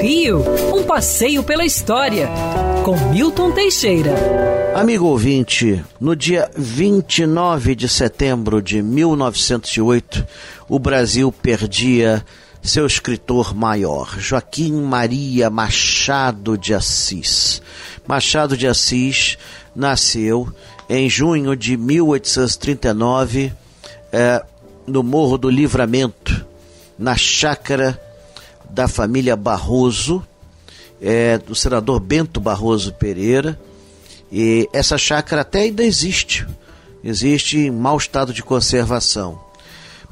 Rio, um passeio pela história, com Milton Teixeira. Amigo ouvinte, no dia 29 de setembro de 1908, o Brasil perdia seu escritor maior, Joaquim Maria Machado de Assis. Machado de Assis nasceu em junho de 1839 é, no Morro do Livramento, na chácara da família Barroso, é, do senador Bento Barroso Pereira. E essa chácara até ainda existe, existe em mau estado de conservação.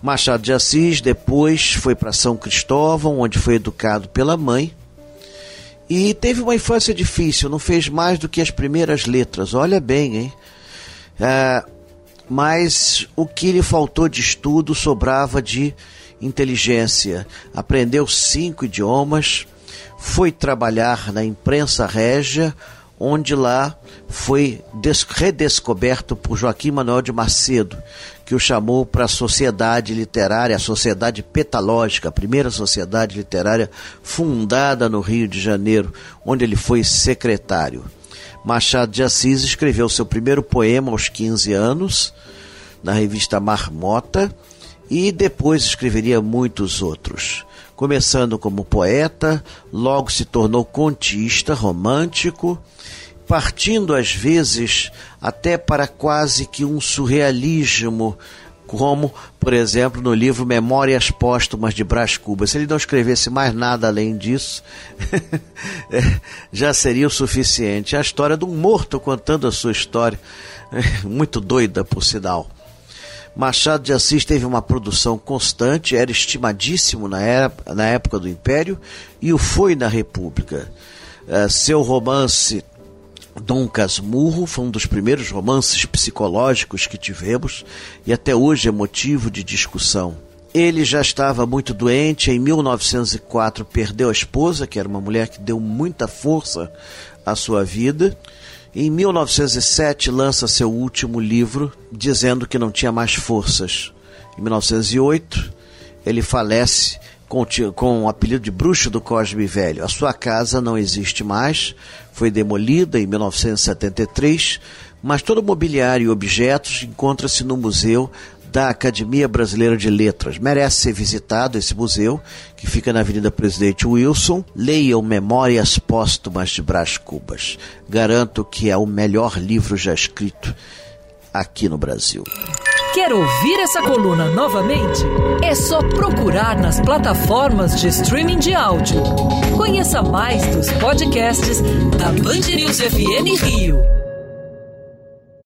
Machado de Assis depois foi para São Cristóvão, onde foi educado pela mãe. E teve uma infância difícil, não fez mais do que as primeiras letras. Olha bem, hein? É, mas o que lhe faltou de estudo sobrava de inteligência. Aprendeu cinco idiomas, foi trabalhar na imprensa régia, onde lá foi redescoberto por Joaquim Manuel de Macedo, que o chamou para a sociedade literária, a Sociedade Petalógica, a primeira sociedade literária fundada no Rio de Janeiro, onde ele foi secretário. Machado de Assis escreveu seu primeiro poema aos 15 anos, na revista Marmota, e depois escreveria muitos outros. Começando como poeta, logo se tornou contista, romântico, partindo às vezes até para quase que um surrealismo, como, por exemplo, no livro Memórias Póstumas de Brás Cubas. Se ele não escrevesse mais nada além disso, é, já seria o suficiente. A história de um morto contando a sua história, muito doida, por sinal. Machado de Assis teve uma produção constante, era estimadíssimo na, era, na época do Império e o foi na República. Uh, seu romance Dom Casmurro foi um dos primeiros romances psicológicos que tivemos e até hoje é motivo de discussão. Ele já estava muito doente, em 1904 perdeu a esposa, que era uma mulher que deu muita força à sua vida. Em 1907 lança seu último livro, dizendo que não tinha mais forças. Em 1908 ele falece com, com o apelido de Bruxo do Cosme Velho. A sua casa não existe mais, foi demolida em 1973, mas todo o mobiliário e objetos encontra-se no museu da Academia Brasileira de Letras. Merece ser visitado esse museu, que fica na Avenida Presidente Wilson. Leiam Memórias Póstumas de Brás Cubas. Garanto que é o melhor livro já escrito aqui no Brasil. Quer ouvir essa coluna novamente? É só procurar nas plataformas de streaming de áudio. Conheça mais dos podcasts da Band News FM Rio.